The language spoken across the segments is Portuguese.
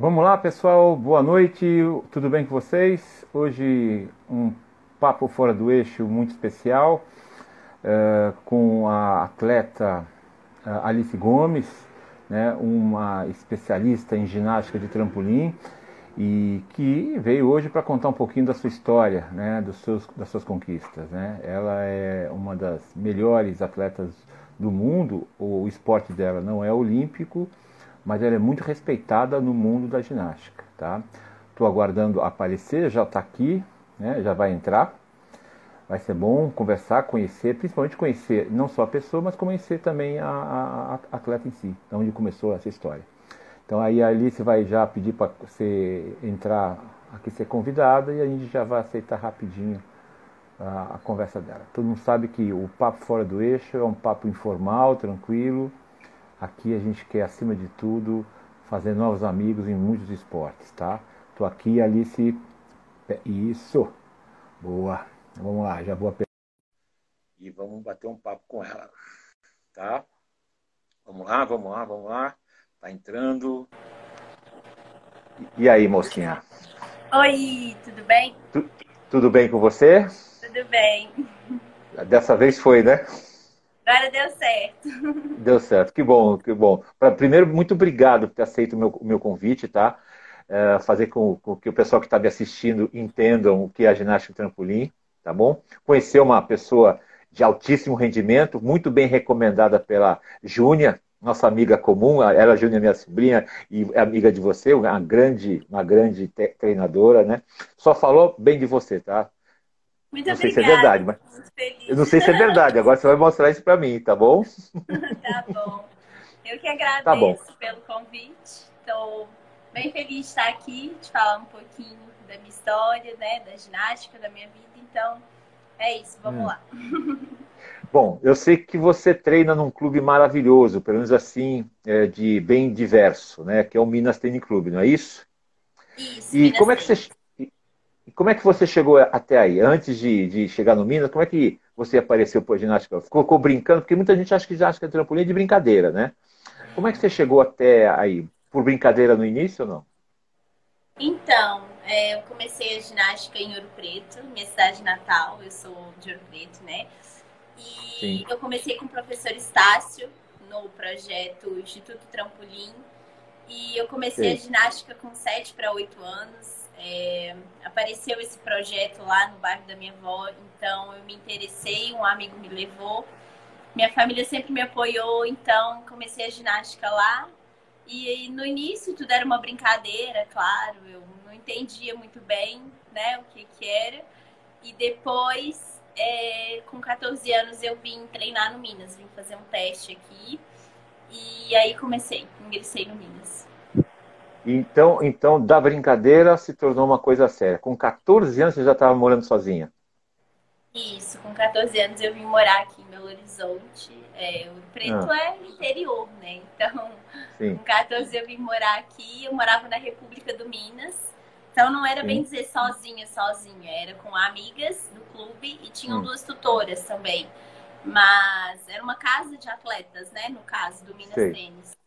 Vamos lá, pessoal. Boa noite. Tudo bem com vocês? Hoje um papo fora do eixo muito especial uh, com a atleta uh, Alice Gomes, né, uma especialista em ginástica de trampolim e que veio hoje para contar um pouquinho da sua história, né, dos seus, das suas conquistas. Né? Ela é uma das melhores atletas do mundo. O esporte dela não é olímpico mas ela é muito respeitada no mundo da ginástica, tá? Estou aguardando aparecer, já está aqui, né? Já vai entrar. Vai ser bom conversar, conhecer, principalmente conhecer não só a pessoa, mas conhecer também a, a, a atleta em si, de onde começou essa história. Então aí a Alice vai já pedir para você entrar aqui ser convidada e a gente já vai aceitar rapidinho a, a, conversa dela. Todo mundo sabe que o papo fora do eixo é um papo informal, tranquilo, Aqui a gente quer, acima de tudo, fazer novos amigos em muitos esportes, tá? Tô aqui, Alice. Isso! Boa! Vamos lá, já vou E vamos bater um papo com ela, tá? Vamos lá, vamos lá, vamos lá. Tá entrando. E aí, mocinha? Oi, tudo bem? Tu, tudo bem com você? Tudo bem. Dessa vez foi, né? Agora deu certo. Deu certo, que bom, que bom. Primeiro, muito obrigado por ter aceito o meu, meu convite, tá? É, fazer com, com, que o pessoal que está me assistindo entendam o que é a ginástica trampolim, tá bom? Conhecer uma pessoa de altíssimo rendimento, muito bem recomendada pela Júnia, nossa amiga comum, ela, Júnia, minha sobrinha e é amiga de você, uma grande, uma grande treinadora, né? Só falou bem de você, tá? Muito não obrigada. sei se é verdade, mas eu não sei se é verdade. Agora você vai mostrar isso para mim, tá bom? tá bom. Eu que agradeço tá bom. pelo convite. Estou bem feliz de estar aqui, de falar um pouquinho da minha história, né, da ginástica, da minha vida. Então, é isso. Vamos hum. lá. Bom, eu sei que você treina num clube maravilhoso, pelo menos assim, é, de bem diverso, né? Que é o Minas Tênis Clube, não é isso? Isso. E Minas como é que você e como é que você chegou até aí? Antes de, de chegar no Minas, como é que você apareceu por ginástica? Ficou, ficou brincando? Porque muita gente acha que ginástica é trampolim é de brincadeira, né? Como é que você chegou até aí? Por brincadeira no início ou não? Então, é, eu comecei a ginástica em Ouro Preto, minha cidade natal, eu sou de Ouro Preto, né? E Sim. eu comecei com o professor Estácio no projeto Instituto Trampolim. E eu comecei Sim. a ginástica com 7 para 8 anos. É, apareceu esse projeto lá no bairro da minha avó, então eu me interessei, um amigo me levou. Minha família sempre me apoiou, então comecei a ginástica lá. E no início tudo era uma brincadeira, claro, eu não entendia muito bem né, o que, que era. E depois, é, com 14 anos, eu vim treinar no Minas, vim fazer um teste aqui. E aí comecei, ingressei no Minas. Então, então, da brincadeira se tornou uma coisa séria. Com 14 anos você já estava morando sozinha? Isso, com 14 anos eu vim morar aqui em Belo Horizonte. É, o Preto ah. é interior, né? Então, Sim. com 14 eu vim morar aqui. Eu morava na República do Minas. Então não era Sim. bem dizer sozinha, sozinha. Era com amigas do clube e tinham hum. duas tutoras também. Mas era uma casa de atletas, né? No caso do Minas Sei. Tênis.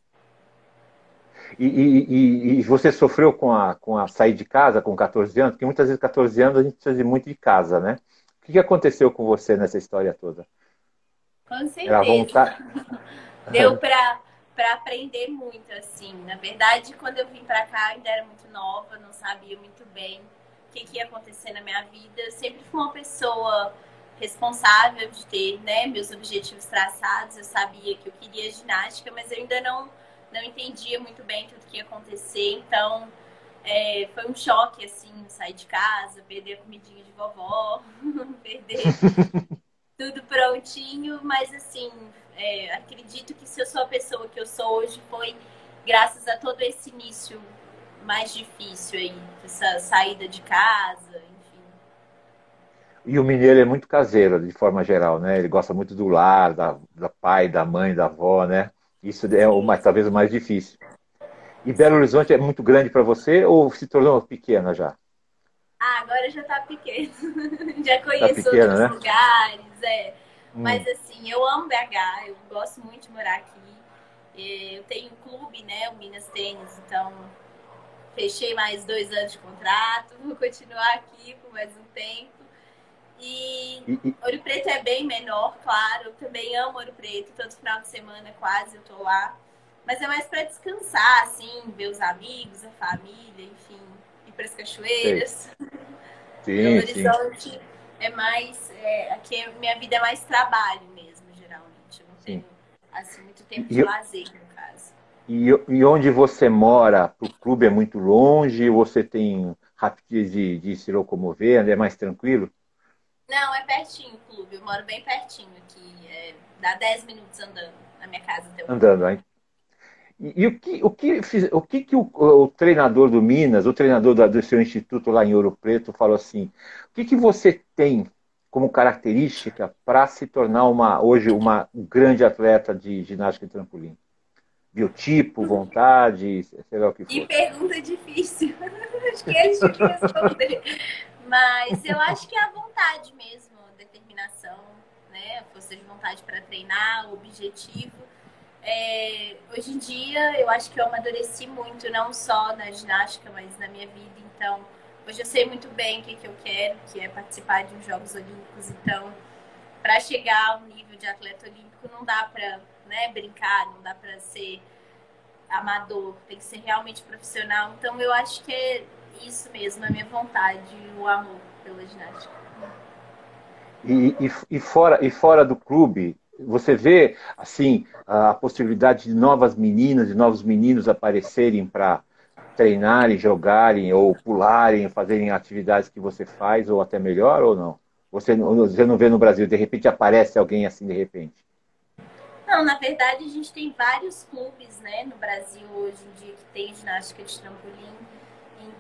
E, e, e, você sofreu com a, com a sair de casa com 14 anos? Porque muitas vezes, 14 anos, a gente precisa ir muito de casa, né? O que aconteceu com você nessa história toda? Com certeza. Vontade... Deu para para aprender muito, assim. Na verdade, quando eu vim para cá, ainda era muito nova, não sabia muito bem o que, que, ia acontecer na minha vida. Eu sempre fui uma pessoa responsável de ter né, meus objetivos traçados. Eu sabia que eu queria ginástica, mas eu ainda não não entendia muito bem tudo que ia acontecer, então é, foi um choque, assim, sair de casa, perder a comidinha de vovó, perder tudo prontinho, mas assim, é, acredito que se eu sou a pessoa que eu sou hoje foi graças a todo esse início mais difícil aí, essa saída de casa, enfim. E o mineiro é muito caseiro, de forma geral, né? Ele gosta muito do lar, da, da pai, da mãe, da avó, né? Isso é o mais, talvez o mais difícil. E Belo Horizonte é muito grande para você ou se tornou pequena já? Ah, agora já está pequeno. já tá conheço tá pequena, outros né? lugares, é. Hum. Mas assim, eu amo BH, eu gosto muito de morar aqui. Eu tenho um clube, né, o Minas Tênis, então fechei mais dois anos de contrato, vou continuar aqui por mais um tempo. E, e, Ouro Preto é bem menor, claro. Eu também amo Ouro Preto. Todo final de semana quase eu tô lá. Mas é mais para descansar, assim, ver os amigos, a família, enfim, ir para as cachoeiras. Sim, Horizonte sim. é mais. É, aqui minha vida é mais trabalho mesmo, geralmente. Eu não tenho assim, muito tempo de lazer, no caso. E, e onde você mora, o clube é muito longe? Você tem rapidez de, de se locomover? É mais tranquilo? Não, é pertinho o clube. Eu moro bem pertinho aqui. É, dá 10 minutos andando na minha casa até o Andando, hein? E, e, o que, o que, o, que, que o, o, treinador do Minas, o treinador do, do seu instituto lá em Ouro Preto, falou assim: o que, que você tem como característica para se tornar uma, hoje uma grande atleta de ginástica e trampolim? Biotipo, vontade, sei lá o que for. E pergunta difícil. acho que é difícil responder. Mas eu acho que é a vontade mesmo, a determinação, né? Força de vontade para treinar, o objetivo. É, hoje em dia, eu acho que eu amadureci muito, não só na ginástica, mas na minha vida. Então, hoje eu sei muito bem o que, que eu quero, que é participar de uns Jogos Olímpicos. Então, para chegar ao nível de atleta olímpico, não dá para né, brincar, não dá para ser amador, tem que ser realmente profissional. Então, eu acho que é isso mesmo, a minha vontade, o amor pela ginástica. E, e, e, fora, e fora do clube, você vê assim a possibilidade de novas meninas e novos meninos aparecerem para treinarem, jogarem ou pularem, fazerem atividades que você faz ou até melhor ou não? Você, você não vê no Brasil, de repente aparece alguém assim de repente? Não, na verdade a gente tem vários clubes, né, no Brasil hoje em dia que tem ginástica de trampolim.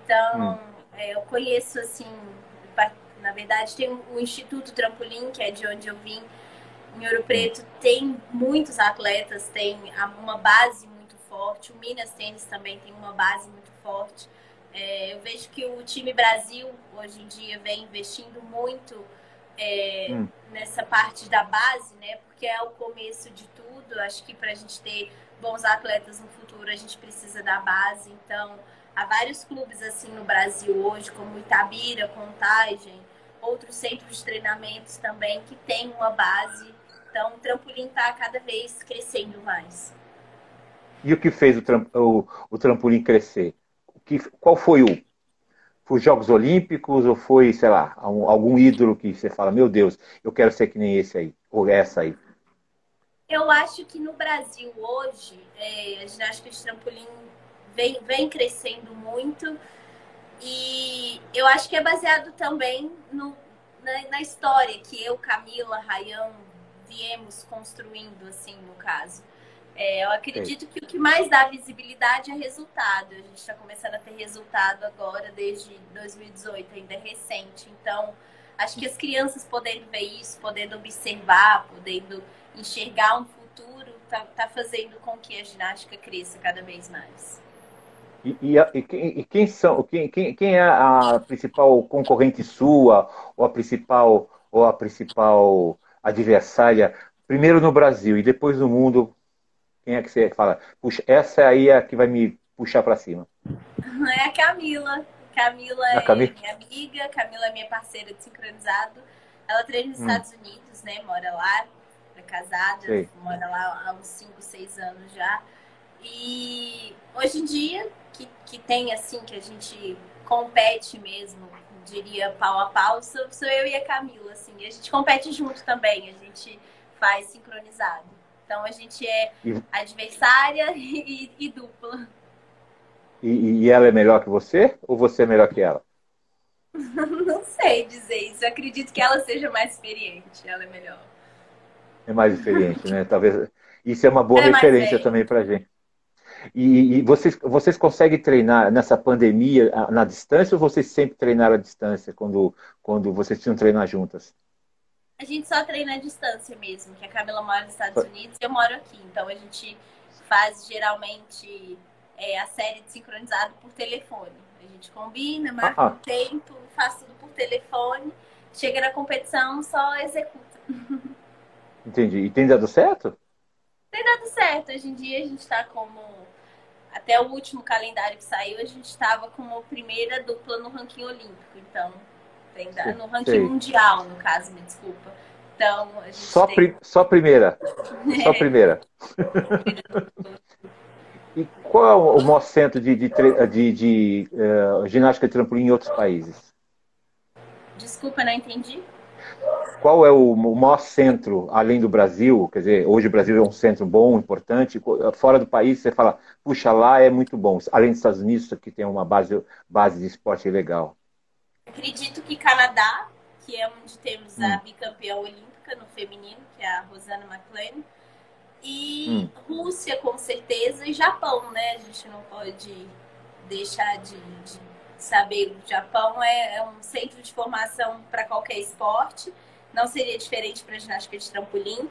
Então, hum. é, eu conheço assim, na verdade tem o Instituto Trampolim, que é de onde eu vim, em Ouro Preto tem muitos atletas, tem uma base muito forte. O Minas Tênis também tem uma base muito forte. É, eu vejo que o time Brasil hoje em dia vem investindo muito é, hum. nessa parte da base, né? Porque é o começo de tudo. Acho que para a gente ter bons atletas no futuro, a gente precisa da base. Então, há vários clubes assim no Brasil hoje, como Itabira, Contagem, outros centros de treinamentos também que têm uma base então, o trampolim está cada vez crescendo mais. E o que fez o, tram, o, o trampolim crescer? O que, qual foi o? Foi os Jogos Olímpicos ou foi, sei lá, algum ídolo que você fala, meu Deus, eu quero ser que nem esse aí, ou essa aí? Eu acho que no Brasil hoje, é, a ginástica de trampolim vem, vem crescendo muito. E eu acho que é baseado também no, na, na história que eu, Camila, Rayan, viemos construindo, assim, no caso. É, eu acredito que o que mais dá visibilidade é resultado. A gente está começando a ter resultado agora, desde 2018, ainda é recente. Então, acho que as crianças podendo ver isso, podendo observar, podendo enxergar um futuro, está tá fazendo com que a ginástica cresça cada vez mais. E, e, e, quem, são, quem, quem, quem é a principal concorrente sua, ou a principal, ou a principal adversária, primeiro no Brasil e depois no mundo, quem é que você fala? Puxa, essa aí é a que vai me puxar para cima. É a Camila. Camila é Camila? minha amiga, Camila é minha parceira de sincronizado. Ela treina nos hum. Estados Unidos, né? Mora lá, é casada, Sei. mora lá há uns 5, 6 anos já. E hoje em dia, que, que tem assim, que a gente compete mesmo diria, pau a pau, sou, sou eu e a Camila, assim. A gente compete junto também, a gente faz sincronizado. Então a gente é adversária e, e dupla. E, e, ela é melhor que você ou você é melhor que ela? Não sei dizer isso. Eu acredito que ela seja mais experiente. Ela é melhor. É mais experiente, né? Talvez. Isso é uma boa é referência também pra gente. E, e, vocês, vocês conseguem treinar nessa pandemia na distância ou vocês sempre treinaram à distância quando, quando vocês tinham treinar juntas? A gente só treina à distância mesmo, que a Camila mora nos Estados Unidos e eu moro aqui. Então a gente faz geralmente é, a série de sincronizado por telefone. A gente combina, marca ah, o tempo, faz tudo por telefone. Chega na competição, só executa. Entendi. E tem dado certo? Tem dado certo. Hoje em dia a gente está como até o último calendário que saiu, a gente estava como primeira dupla no ranking olímpico. Então, no ranking Sei. mundial, no caso, me desculpa. Então, a gente só, tem... pri só primeira. É. Só primeira. e qual é o maior centro de, de, de, de uh, ginástica de trampolim em outros países? Desculpa, não entendi. Qual é o maior centro, além do Brasil? Quer dizer, hoje o Brasil é um centro bom, importante. Fora do país, você fala, puxa, lá é muito bom. Além dos Estados Unidos, que tem uma base, base de esporte legal. Acredito que Canadá, que é onde temos a hum. bicampeã olímpica no feminino, que é a Rosana McLean. E hum. Rússia, com certeza, e Japão, né? A gente não pode deixar de, de saber. O Japão é, é um centro de formação para qualquer esporte não seria diferente para a ginástica de trampolim.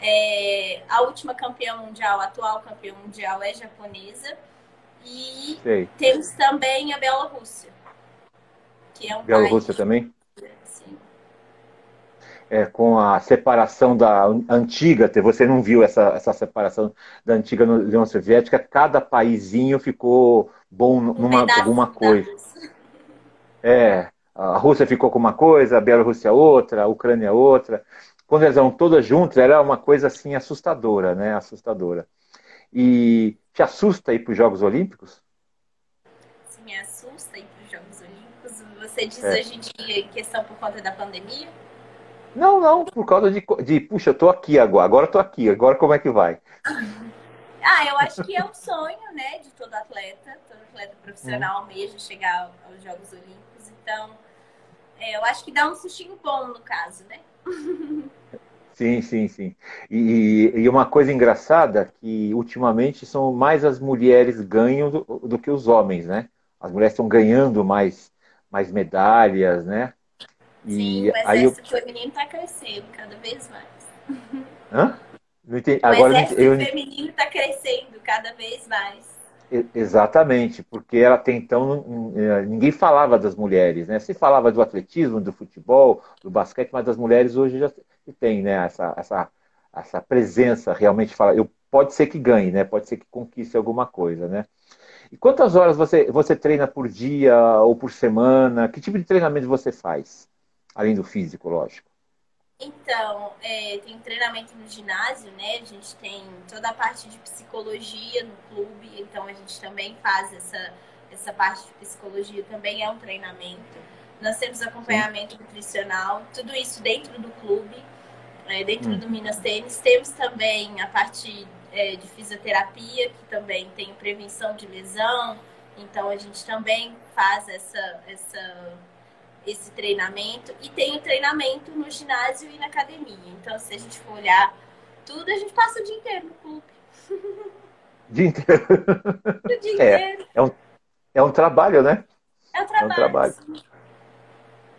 É, a última campeã mundial, a atual campeã mundial é japonesa. E Sei. temos também a Bielorrússia, que é um Bielorrússia também? Sim. É, com a separação da antiga, você não viu essa, essa separação da antiga União Soviética, cada paísinho ficou bom numa alguma coisa. É, a Rússia ficou com uma coisa, a Bielorrússia outra, a Ucrânia outra. Quando elas eram todas juntas, era uma coisa assim assustadora, né? Assustadora. E te assusta ir para os Jogos Olímpicos? Se me assusta ir para os Jogos Olímpicos. Você diz é. a gente questão por conta da pandemia? Não, não, por causa de, de puxa, eu tô aqui agora, agora tô aqui, agora como é que vai? Ah, eu acho que é um sonho, né, de todo atleta, todo atleta profissional hum. almeja chegar aos Jogos Olímpicos, então é, eu acho que dá um sustinho bom no caso, né? Sim, sim, sim. E, e, uma coisa engraçada que ultimamente são mais as mulheres ganham do, do que os homens, né? As mulheres estão ganhando mais, mais medalhas, né? E sim, o exército eu... feminino está crescendo cada vez mais. Hã? Não entendi. O Agora, exército eu... feminino está crescendo cada vez mais. Exatamente, porque até então é, ninguém falava das mulheres, né? Se falava do atletismo, do futebol, do basquete, mas das mulheres hoje já tem, né? Essa, essa, essa presença realmente fala. Eu pode ser que ganhe, né? Pode ser que conquiste alguma coisa, né? E quantas horas você você treina por dia ou por semana? Que tipo de treinamento você faz, além do físico, lógico? Então, é, tem treinamento no ginásio, né? A gente tem toda a parte de psicologia no clube, então a gente também faz essa, essa parte de psicologia, também é um treinamento. Nós temos acompanhamento Sim. nutricional, tudo isso dentro do clube, é, dentro hum. do Minas Tênis. Temos também a parte é, de fisioterapia, que também tem prevenção de lesão, então a gente também faz essa, essa esse treinamento e tem o treinamento no ginásio e na academia. Então, se a gente for olhar tudo, a gente passa o dia inteiro no clube. Dia inteiro. o dia é, inteiro. É um, é um trabalho, né? É um trabalho. É um trabalho.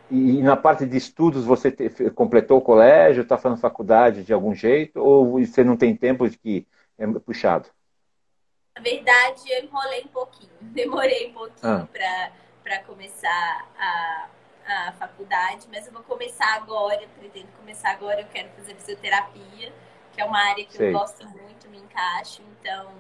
E, na parte de estudos, você te, completou o colégio, está fazendo faculdade de algum jeito, ou você não tem tempo de que é puxado? Na verdade, eu enrolei um pouquinho. Demorei um pouquinho ah. para começar a a faculdade, mas eu vou começar agora, eu pretendo começar agora, eu quero fazer fisioterapia, que é uma área que Sei. eu gosto muito, me encaixo, então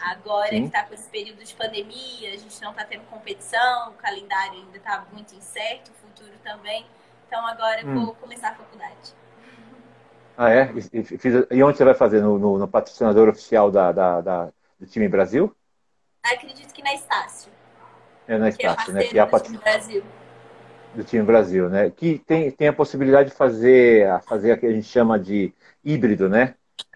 agora Sim. que está com esse período de pandemia, a gente não está tendo competição, o calendário ainda está muito incerto, o futuro também, então agora hum. vou começar a faculdade. Ah, é? E, e onde você vai fazer? No, no, no patrocinador oficial da, da, da, do time Brasil? Acredito que na Estácio. É na Estácio, é né? Que é a pat... Brasil do time Brasil, né? Que tem, tem a possibilidade de fazer, fazer o que a gente chama de híbrido, né?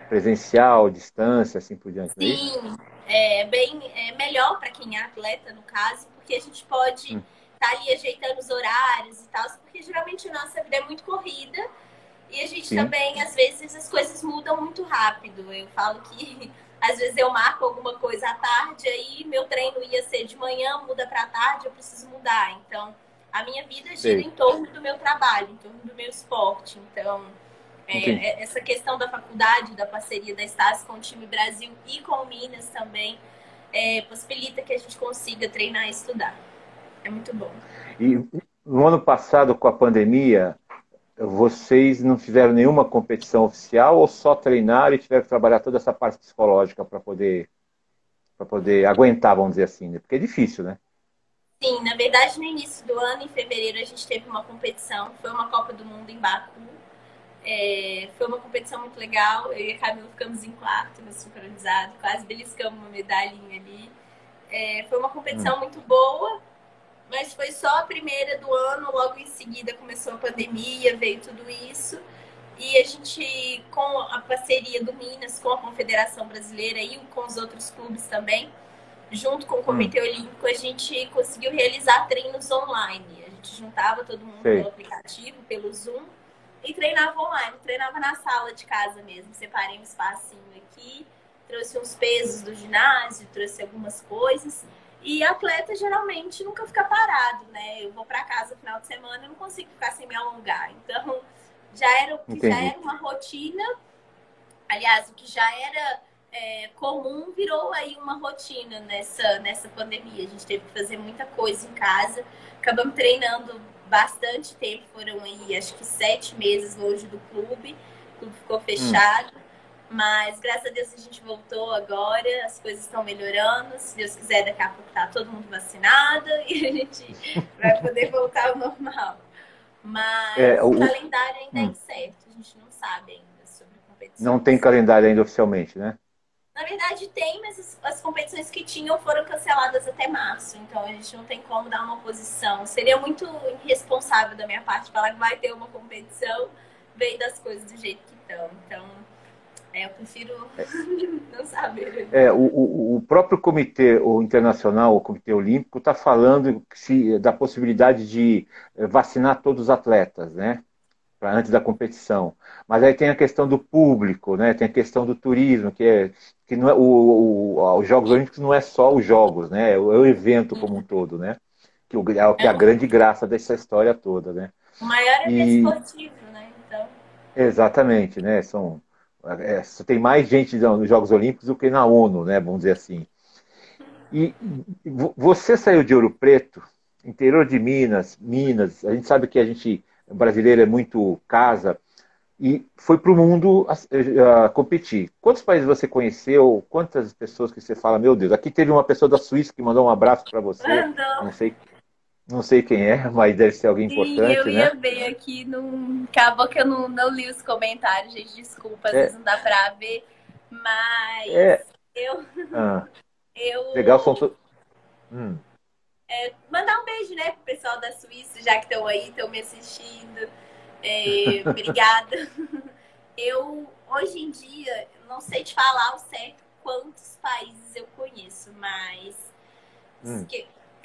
Presencial, distância, assim por diante. É Sim, é, bem é melhor para quem é atleta, no caso, porque a gente pode estar hum. tá ali ajeitando os horários e tal, porque geralmente a nossa vida é muito corrida e a gente Sim. também, às vezes, as coisas mudam muito rápido. Eu falo que às vezes eu marco alguma coisa à tarde, aí meu treino ia ser de manhã, muda para tarde, eu preciso mudar. Então, a minha vida gira em torno do meu trabalho, em torno do meu esporte. Então, é, é, essa questão da faculdade, da parceria da Estácio com o time Brasil e com o Minas também, é, possibilita que a gente consiga treinar e estudar. É muito bom. E no ano passado, com a pandemia, vocês não fizeram nenhuma competição oficial ou só treinaram e tiveram que trabalhar toda essa parte psicológica para poder para poder aguentar, vamos dizer assim, né? Porque é difícil, né? Sim, na verdade, no início do ano, em fevereiro, a gente teve uma competição, foi uma Copa do Mundo em Baku. É, foi uma competição muito legal. Eu e a Camila ficamos em quarto no sincronizado, quase beliscamos uma medalhinha ali. É, foi uma competição hum. muito boa, mas foi só a primeira do ano. Logo em seguida começou a pandemia, veio tudo isso. E a gente, com a parceria do Minas, com a Confederação Brasileira e com os outros clubes também, junto com o Comitê hum. Olímpico, a gente conseguiu realizar treinos online. A gente juntava todo mundo Sei. pelo aplicativo, pelo Zoom, e treinava online. Treinava na sala de casa mesmo. Separei um espacinho aqui, trouxe uns pesos do ginásio, trouxe algumas coisas. E atleta geralmente nunca fica parado, né? Eu vou para casa no final de semana, eu não consigo ficar sem me alongar. Então, já era, já era uma rotina. Aliás, o que já era é, comum virou aí uma rotina nessa, nessa pandemia. A gente teve que fazer muita coisa em casa. Acabamos treinando bastante tempo, foram aí acho que sete meses longe do clube. O clube ficou fechado. Hum. Mas graças a Deus a gente voltou agora, as coisas estão melhorando. Se Deus quiser, daqui a pouco tá todo mundo vacinado e a gente vai poder voltar ao normal. Mas é, o, o calendário ainda é hum. é incerto, a gente não sabe ainda sobre competição. Não tem calendário ainda oficialmente, né? Na verdade tem, mas as, as, competições que tinham foram canceladas até março, então a gente não tem como dar uma posição. Seria muito irresponsável da minha parte falar que vai ter uma competição, vendo as coisas do jeito que estão. Então, é, eu prefiro não saber. É, o, o próprio comitê o internacional, o comitê olímpico, está falando se, da possibilidade de eh, vacinar todos os atletas, né? Antes da competição. Mas aí tem a questão do público, né? Tem a questão do turismo, que é que não é, o, o, os Jogos Olímpicos não é só os jogos, né? É o, é evento como um todo, né? Que, o, é, que é a grande graça dessa história toda, né? O maior evento e... esportivo, né? Então... Exatamente, né? São é, tem mais gente nos Jogos Olímpicos do que na ONU, né? Vamos dizer assim. E você saiu de Ouro Preto, interior de Minas, Minas. A gente sabe que a gente o brasileiro é muito casa, e foi para o mundo competir. Quantos países você conheceu? Quantas pessoas que você fala, meu Deus, aqui teve uma pessoa da Suíça que mandou um abraço para você. Mandou. Não sei, não sei quem é, mas deve ser alguém Sim, importante, eu ia né? ver aqui, no... acabou que eu não, não li os comentários, gente, desculpa, às é. vezes não dá para ver, mas é. eu... Ah. eu... Legal, são... Hum. É, mandar um beijo, né, pro pessoal da Suíça, já que estão aí, estão me assistindo. É, obrigada. Eu, hoje em dia, não sei te falar ao certo quantos países eu conheço, mas hum.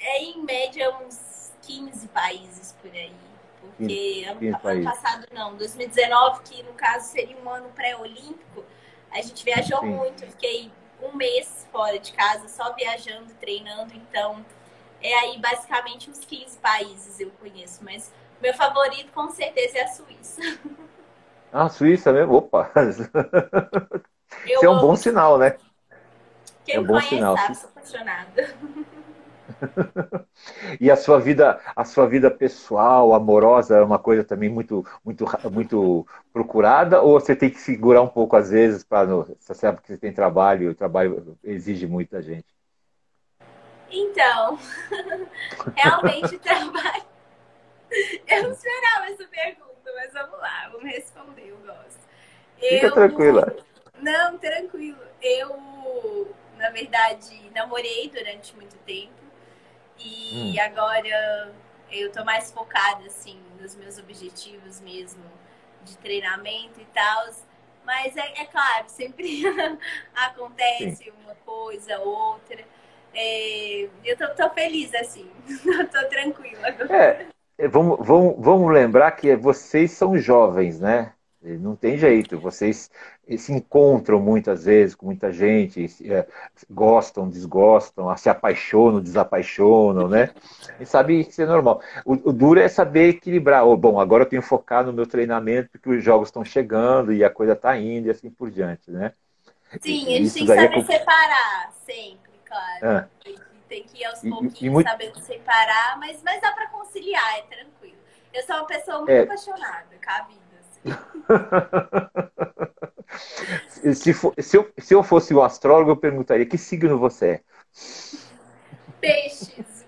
é em média uns 15 países por aí. Porque ano, ano, passado não, 2019, que no caso seria um ano pré-olímpico, a gente viajou Sim. muito, fiquei um mês fora de casa, só viajando, treinando, então é aí basicamente uns 15 países eu conheço, mas meu favorito com certeza é a Suíça. Ah, a Suíça mesmo? Opa! Isso é um bom sinal, né? Quem é um bom conhece sinal. sabe, sou apaixonada. e a sua vida, a sua vida pessoal, amorosa, é uma coisa também muito, muito, muito procurada? Ou você tem que segurar um pouco às vezes para você sabe que você tem trabalho, o trabalho exige muito da gente? Então, realmente trabalho. Eu não esperava essa pergunta, mas vamos lá, vamos responder, eu gosto. Fica eu... tranquila. Não, tranquilo. Eu, na verdade, namorei durante muito tempo e hum. agora eu tô mais focada, assim, nos meus objetivos mesmo de treinamento e tal. Mas é, é claro, sempre acontece Sim. uma coisa, outra. É, eu tô, tô, feliz assim, tô tranquila. É, é, vamos, vamos, vamos lembrar que vocês são jovens, né? Não tem jeito, vocês se encontram muitas vezes com muita gente, é, gostam, desgostam, se apaixonam, desapaixonam, né? E sabe que isso é normal. O, o duro é saber equilibrar. Oh, bom, agora eu tenho que focar no meu treinamento porque os jogos estão chegando e a coisa está indo e assim por diante, né? Sim, a gente tem que saber é... separar sempre claro. É. Tem, que ir aos pouquinhos, e, e sabendo separar, mas, mas dá para conciliar, é tranquilo. Eu sou uma pessoa muito é. apaixonada com a vida. Assim. Se, for, se, eu, se eu fosse o astrólogo, eu perguntaria: que signo você é? Peixes.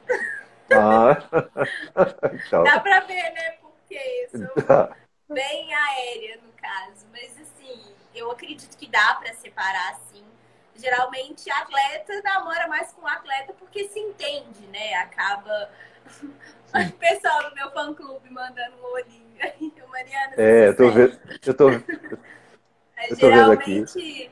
Ah. então. Dá pra ver, né? Porque eu sou bem aérea, no caso. Mas, assim, eu acredito que dá pra separar. Geralmente, atleta namora mais com atleta porque se entende, né? Acaba o pessoal do meu fã-clube mandando um olhinho aí. Mariana, é, eu tô vendo. Eu tô, eu tô Geralmente,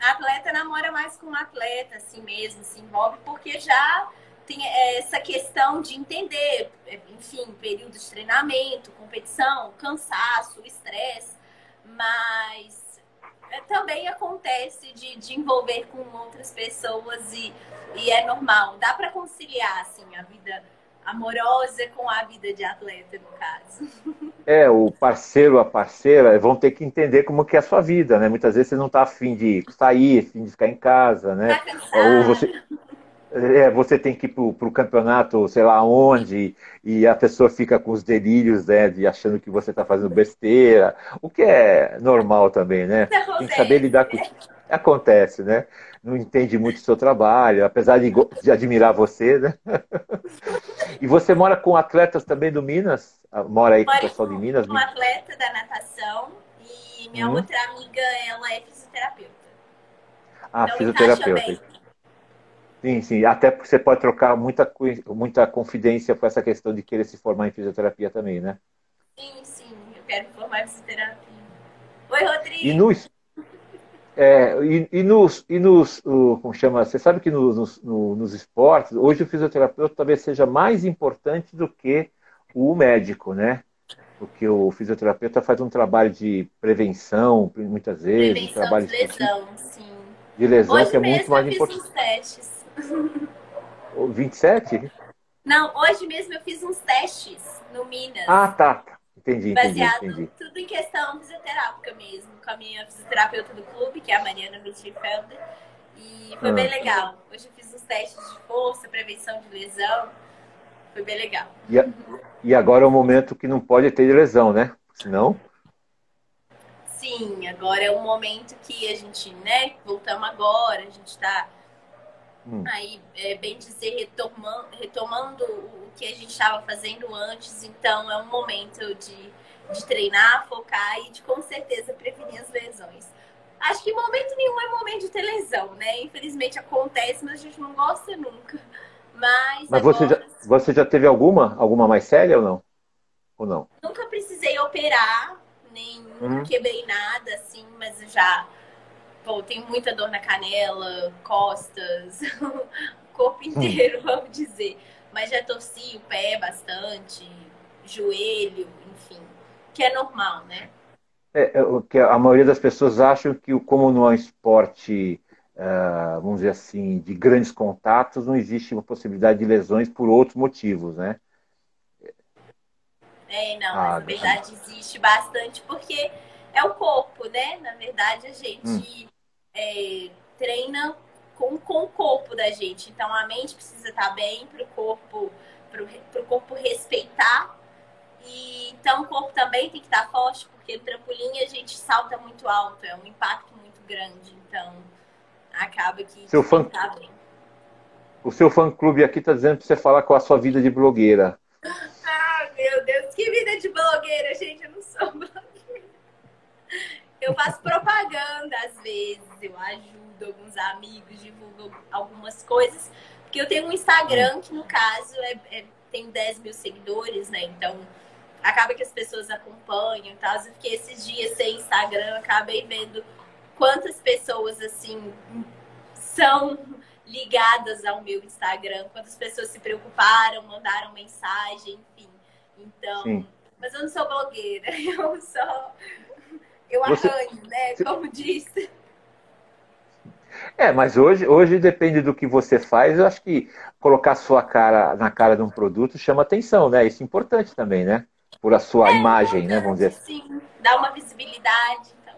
atleta namora mais com atleta, assim mesmo, se envolve, porque já tem essa questão de entender, enfim, período de treinamento, competição, cansaço, estresse, mas é, também acontece de, de envolver com outras pessoas e, e é normal. Dá para conciliar, assim, a vida amorosa com a vida de atleta, no caso. É, o parceiro, a parceira vão ter que entender como que é a sua vida, né? Muitas vezes você não está afim de sair, afim de ficar em casa, né? Tá Ou você, é, você tem que ir para o campeonato, sei lá onde, e a pessoa fica com os delírios, né, de achando que você está fazendo besteira, o que é normal também, né? Tem que saber lidar com acontece, né? Não entende muito o seu trabalho, apesar de, de admirar você, né? e você mora com atletas também do Minas? Ah, mora aí com o pessoal de Minas? Com atleta da natação e minha hum. outra amiga, ela é fisioterapeuta. Ah, então, fisioterapeuta. Sim, sim. Até porque você pode trocar muita, muita confidência com essa questão de querer se formar em fisioterapia também, né? Sim, sim. Eu quero me formar em fisioterapia. Oi, Rodrigo. E nos, é, e, e, nos, e nos como chama? Você sabe que nos, nos, nos esportes, hoje o fisioterapeuta talvez seja mais importante do que o médico, né? Porque o fisioterapeuta faz um trabalho de prevenção, muitas vezes. Prevenção um trabalho de lesão, sim. De lesão, hoje que é muito mais importante. Hoje mesmo eu fiz uns testes. 27? Não, hoje mesmo eu fiz uns testes no Minas. Ah, tá. tá. Entendi, Baseado entendi, entendi. tudo em questão fisioterápica mesmo, com a minha fisioterapeuta do clube, que é a Mariana Mittelfelder. E foi ah. bem legal. Hoje eu fiz uns testes de força, prevenção de lesão. Foi bem legal. E, a, e agora é o momento que não pode ter lesão, né? Senão. Sim, agora é o momento que a gente, né, voltamos agora, a gente está hum. aí, é, bem dizer, retomando, retomando o que a gente estava fazendo antes, então é um momento de, de treinar, focar e de com certeza prevenir as lesões. Acho que momento nenhum é momento de ter lesão, né? Infelizmente acontece, mas a gente não gosta nunca. Mas, mas agora... você, já, você já teve alguma? Alguma mais séria ou não? Ou não? Nunca precisei operar, nem uhum. quebrei nada, assim, mas já pô, tenho muita dor na canela, costas, corpo inteiro, hum. vamos dizer. Mas já torci o pé bastante, joelho, enfim, que é normal, né? É, é, o que a maioria das pessoas acham que como não é um esporte, uh, vamos dizer assim, de grandes contatos, não existe uma possibilidade de lesões por outros motivos, né? É, não, ah, na verdade existe bastante, porque é o corpo, né? Na verdade, a gente hum. É, treina com, com o corpo da gente. Então a mente precisa estar bem para o corpo, para o corpo respeitar. E então o corpo também tem que estar forte, porque no trampolim a gente salta muito alto, é um impacto muito grande. Então acaba que seu fã... tá bem. O seu fã clube aqui está dizendo para você falar com a sua vida de blogueira. Ah, meu Deus, que vida de blogueira, gente, eu não sou blogueira. Eu faço propaganda às vezes, eu ajudo alguns amigos, divulgo algumas coisas. Porque eu tenho um Instagram que, no caso, é, é, tem 10 mil seguidores, né? Então, acaba que as pessoas acompanham e tal. Eu fiquei esses dias sem Instagram, acabei vendo quantas pessoas, assim, são ligadas ao meu Instagram, quantas pessoas se preocuparam, mandaram mensagem, enfim. Então, Sim. mas eu não sou blogueira, eu só eu Você... arranho, né? Como disse. É, mas hoje, hoje depende do que você faz. Eu acho que colocar sua cara na cara de um produto chama atenção, né? Isso é importante também, né? Por a sua é imagem, né? Vamos dizer. Sim, dá uma visibilidade. Então,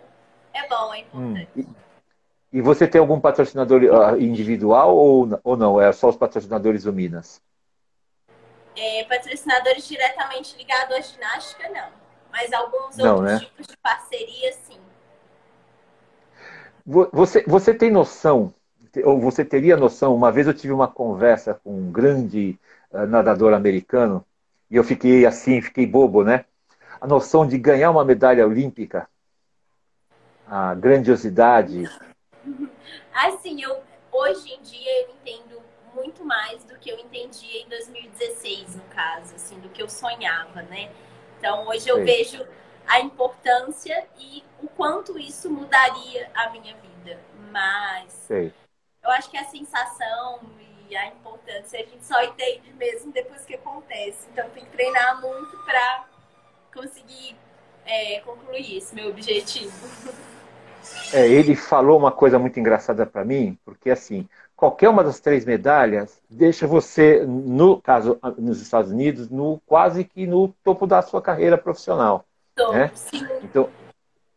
é bom, é importante. Hum. E, e, você tem algum patrocinador uh, individual ou, ou não? É só os patrocinadores do Minas? É, patrocinadores diretamente ligados à ginástica, não. Mas alguns não, outros né? tipos de parceria, sim. Você, você tem noção, ou você teria noção, uma vez eu tive uma conversa com um grande uh, nadador americano, e eu fiquei assim, fiquei bobo, né? A noção de ganhar uma medalha olímpica, a grandiosidade. Assim, eu, hoje em dia eu entendo muito mais do que eu entendia em 2016, no caso, assim, do que eu sonhava, né? Então, hoje eu Sim. vejo a importância e o quanto isso mudaria a minha vida. Mas Sim. eu acho que a sensação e a importância a gente só entende mesmo depois que acontece. Então, tem que treinar muito para conseguir é, concluir esse meu objetivo. É, ele falou uma coisa muito engraçada para mim, porque assim, qualquer uma das três medalhas deixa você, no caso nos Estados Unidos, no quase que no topo da sua carreira profissional. Então, né? Então,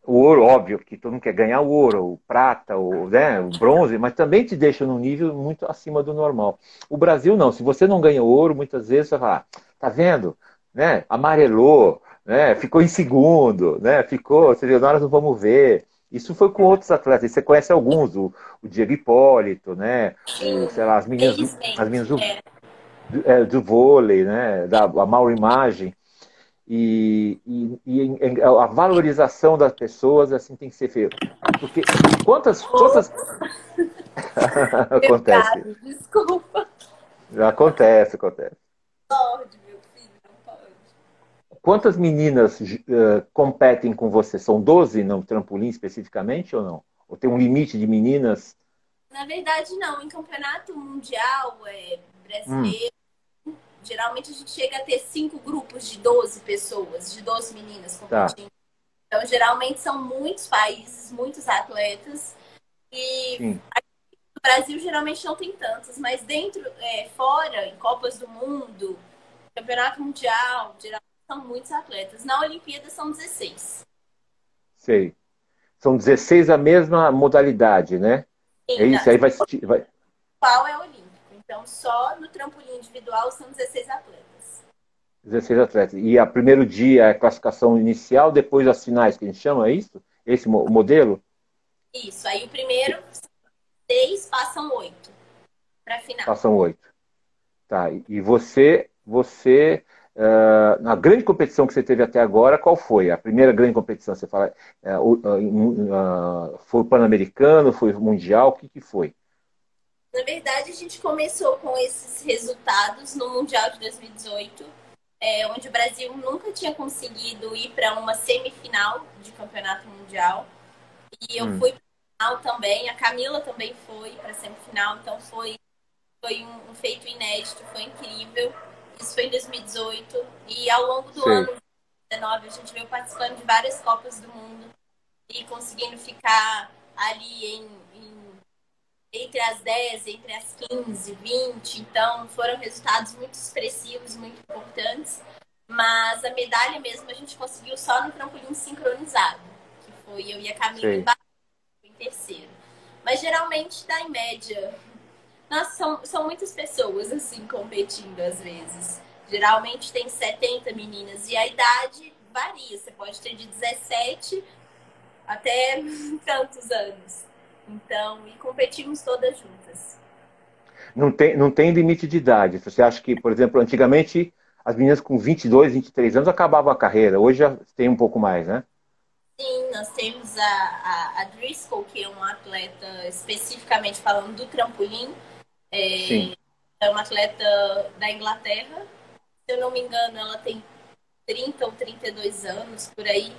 o ouro, óbvio, que todo mundo quer ganhar o ouro, o prata, o, né, o bronze, mas também te deixa num nível muito acima do normal. O Brasil não, se você não ganha ouro, muitas vezes você fala, ah, tá vendo? Né? Amarelou, né? ficou em segundo, né? ficou, você viu, nós não vamos ver. Isso foi com outros atletas. Você conhece alguns, o, o Diego Hipólito, né? O, sei lá, as meninas, do, as meninas do, é. do, é, do vôlei, né? Da a mal imagem. E, e, e, a valorização das pessoas assim tem que ser feita. Porque quantas. quantas... acontece. Desculpa. Acontece, acontece. Pode, meu filho, não pode. Quantas meninas uh, competem com você? São 12 no trampolim especificamente ou não? Ou tem um limite de meninas? Na verdade, não. Em campeonato mundial é, brasileiro, hum. geralmente a gente chega a ter cinco grupos de 12 pessoas, de 12 meninas tá. competindo. Tá. Então, geralmente são muitos países, muitos atletas. E Sim. no Brasil geralmente não tem tantos, mas dentro, é, fora, em Copas do Mundo, Campeonato Mundial, geralmente são muitos atletas. Na Olimpíada são 16. Sei. São 16 a mesma modalidade, né? Sim, é isso, aí vai, vai. Qual é olímpico? Então, só no trampolim individual são 16 atletas. 16 atletas. E a primeiro dia é a classificação inicial, depois as finais, que a gente chama, é isso? Esse modelo? Isso. Aí o primeiro, seis passam oito para final. Passam oito. Tá. E você, você Uh, na grande competição que você teve até agora, qual foi? A primeira grande competição, você fala, uh, uh, foi o Pan-Americano, foi o Mundial, o que, que foi? Na verdade, a gente começou com esses resultados no Mundial de 2018, é, onde o Brasil nunca tinha conseguido ir para uma semifinal de campeonato mundial. E eu hum. fui para final também, a Camila também foi para semifinal, então foi, foi um, um feito inédito, foi incrível. Isso foi em 2018. E ao longo do Sim. ano 2019, a gente veio participando de várias Copas do Mundo e conseguindo ficar ali em, em, entre as 10, entre as 15, 20. Então, foram resultados muito expressivos, muito importantes. Mas a medalha mesmo a gente conseguiu só no trampolim sincronizado, que foi eu e a Camila em terceiro. Mas geralmente dá em média nossa, são, são muitas pessoas, assim, competindo às vezes. Geralmente tem 70 meninas e a idade varia. Você pode ter de 17 até tantos anos. Então, e competimos todas juntas. Não tem, não tem limite de idade. Você acha que, por exemplo, antigamente as meninas com 22, 23 anos acabavam a carreira. Hoje já tem um pouco mais, né? Sim, nós temos a, a, a Driscoll, que é uma atleta especificamente falando do trampolim, é, é uma atleta da Inglaterra. Se eu não me engano, ela tem 30 ou 32 anos por aí.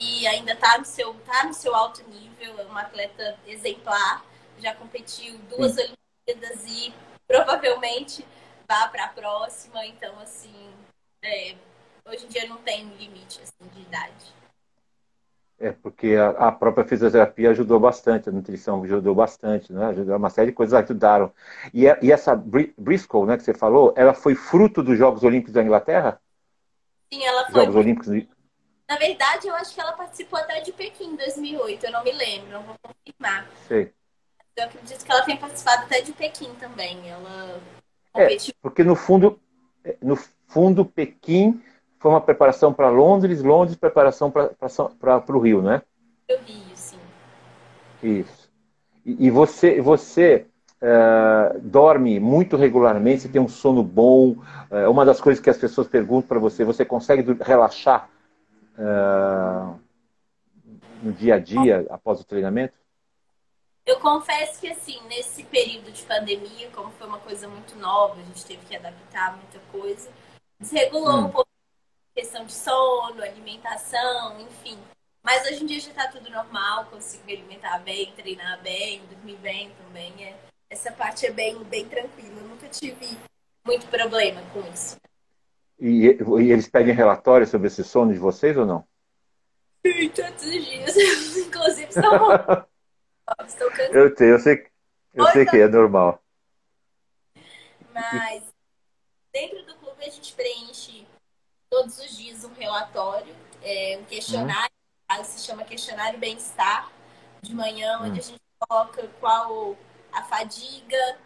E ainda está no, seu, tá no seu alto nível. É uma atleta exemplar. Já competiu duas Sim. Olimpíadas e provavelmente vá para a próxima. Então, assim, é, hoje em dia não tem limite assim, de idade. É, porque a, a, própria fisioterapia ajudou bastante, a nutrição ajudou bastante, né? Ajudou, uma série de coisas ajudaram. E, e essa Briscoe, né, que você falou, ela foi fruto dos Jogos Olímpicos da Inglaterra? Sim, ela foi. Jogos Olímpicos. Na verdade, eu acho que ela participou até de Pequim em 2008, eu não me lembro, não vou confirmar. Sei. Eu acredito que ela tenha participado até de Pequim também. Ela é, porque no fundo, é, no fundo, Pequim foi uma preparação para Londres, Londres preparação para o Rio, né? O Rio, sim. Isso. E, e você, você uh, dorme muito regularmente, você tem um sono bom. Uh, uma das coisas que as pessoas perguntam para você, você consegue relaxar uh, no dia a dia após o treinamento? Eu confesso que, assim, nesse período de pandemia, como foi uma coisa muito nova, a gente teve que adaptar muita coisa, desregulou hum. um pouco questão de sono, alimentação, enfim. Mas hoje em dia já está tudo normal, consigo me alimentar bem, treinar bem, dormir bem também. É, essa parte é bem, bem tranquila. Eu nunca tive muito problema com isso. E, e eles pedem relatórios sobre esse sono de vocês ou não? Sim, todos os dias. Inclusive, estão Eu sei, eu sei, eu sei que é normal. Mas dentro do clube a gente preenche todos os dias um relatório, é, um questionário, hum. se chama questionário bem-estar de manhã, onde hum. a gente coloca qual a fadiga,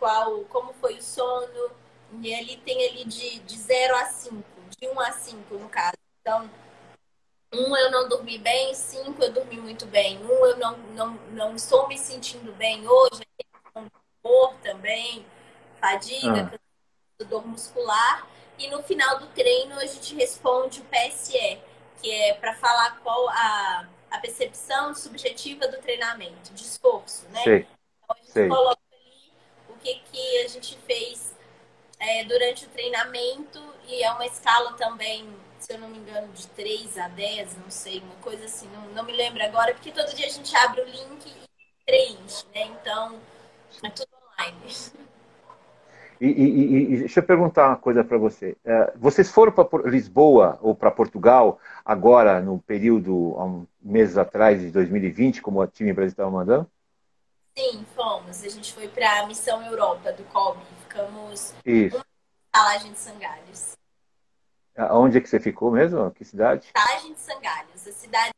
qual, como foi o sono, e ali tem ali de, de 0 a 5, de 1 um a 5 no caso. Então, um, eu não dormi bem. Cinco, eu dormi muito bem. Um, eu não, não, não estou me sentindo bem hoje. Dor também, fadiga, ah. dor muscular. E no final do treino, a gente responde o PSE, que é para falar qual a, a percepção subjetiva do treinamento, de esforço, né? Sei. Então, a gente Sei. coloca ali o que, que a gente fez é, durante o treinamento e é uma escala também se eu não me engano, de 3 a 10, não sei, uma coisa assim, não, não me lembro agora, porque todo dia a gente abre o link e preenche, né? Então, é tudo online. E, e, e, deixa eu perguntar uma coisa para você. É, vocês foram para Lisboa ou para Portugal agora, no período, há um meses atrás, de 2020, como o time Brasil estava mandando? Sim, fomos. A gente foi para a Missão Europa do COB. Ficamos Isso. uma estalagem de Sangalhos. Onde é que você ficou mesmo? Que cidade? Estalagem de Sangalhos. A cidade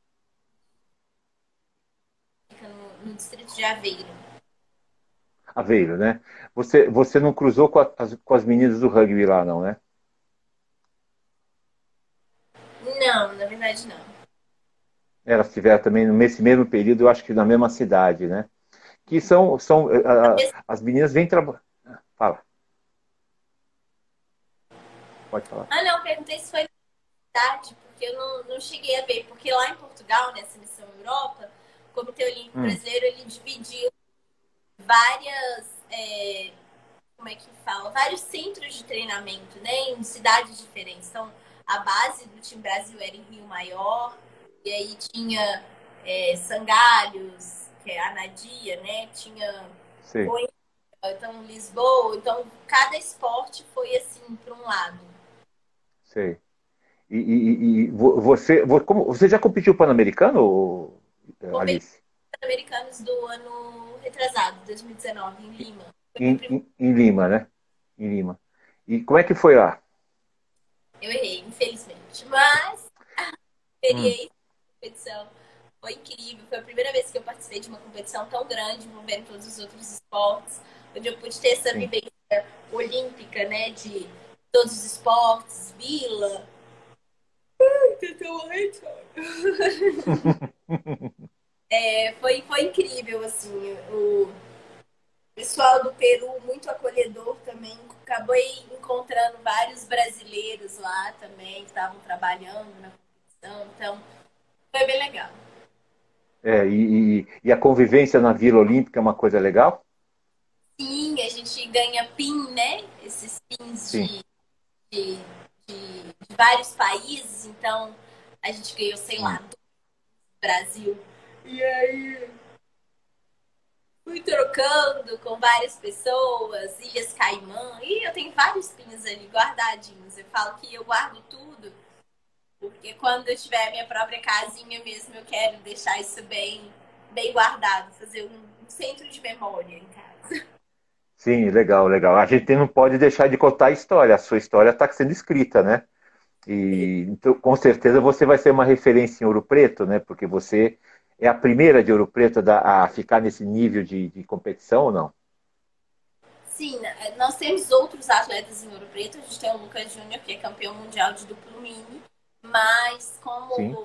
fica no, no, distrito de Aveiro. Aveiro, né? Você, você não cruzou com, a, as, com as meninas do rugby lá, não, né? Não, na verdade não. Elas estiveram também nesse mesmo período, eu acho que na mesma cidade, né? Que são, são a, as meninas vêm trabalhar. Fala. Pode falar. Ah, não, perguntei se foi verdade, porque eu não, não cheguei a ver. Porque lá em Portugal, nessa missão Europa, o Comitê Olímpico hum. Brasileiro ele dividiu várias. É, como é que fala? Vários centros de treinamento, né? Em cidades diferentes. Então, a base do time Brasil era em Rio Maior, e aí tinha é, Sangalhos, que é a Nadia, né? Tinha Coimbra, então Lisboa. Então, cada esporte foi assim para um lado. Sei. E, e, e você, como, você já competiu Pan-Americano, Alice? Pan-Americanos do ano retrasado, 2019, em Lima. Em, em, em, Lima, né? Em Lima. E como é que foi lá? Eu errei, infelizmente. Mas a experiência hum. competição foi incrível. Foi a primeira vez que eu participei de uma competição tão grande, envolvendo todos os outros esportes, onde eu pude ter essa Sim. vivência olímpica, né? De todos os esportes, vila. é, foi, foi incrível, assim, o pessoal do Peru muito acolhedor também. Acabei encontrando vários brasileiros lá também, que estavam trabalhando na competição, então foi bem legal. É, e, e, a convivência na Vila Olímpica é uma coisa legal? Sim, a gente ganha PIN, né? Esses pins de de, de, de vários países, então a gente ganhou, sei lá, do Brasil. E aí fui trocando com várias pessoas, Ilhas Caimã, e eu tenho vários pins ali guardadinhos. Eu falo que eu guardo tudo, porque quando eu tiver minha própria casinha mesmo, eu quero deixar isso bem, bem guardado, fazer um, um centro de memória em casa. Sim, legal, legal. A gente não pode deixar de contar a história. A sua história está sendo escrita, né? E então, com certeza você vai ser uma referência em Ouro Preto, né? Porque você é a primeira de Ouro Preto a ficar nesse nível de, de competição ou não? Sim, né? nós temos outros atletas em Ouro Preto. A gente tem o Lucas Júnior, que é campeão mundial de duplo mini, mas como Sim.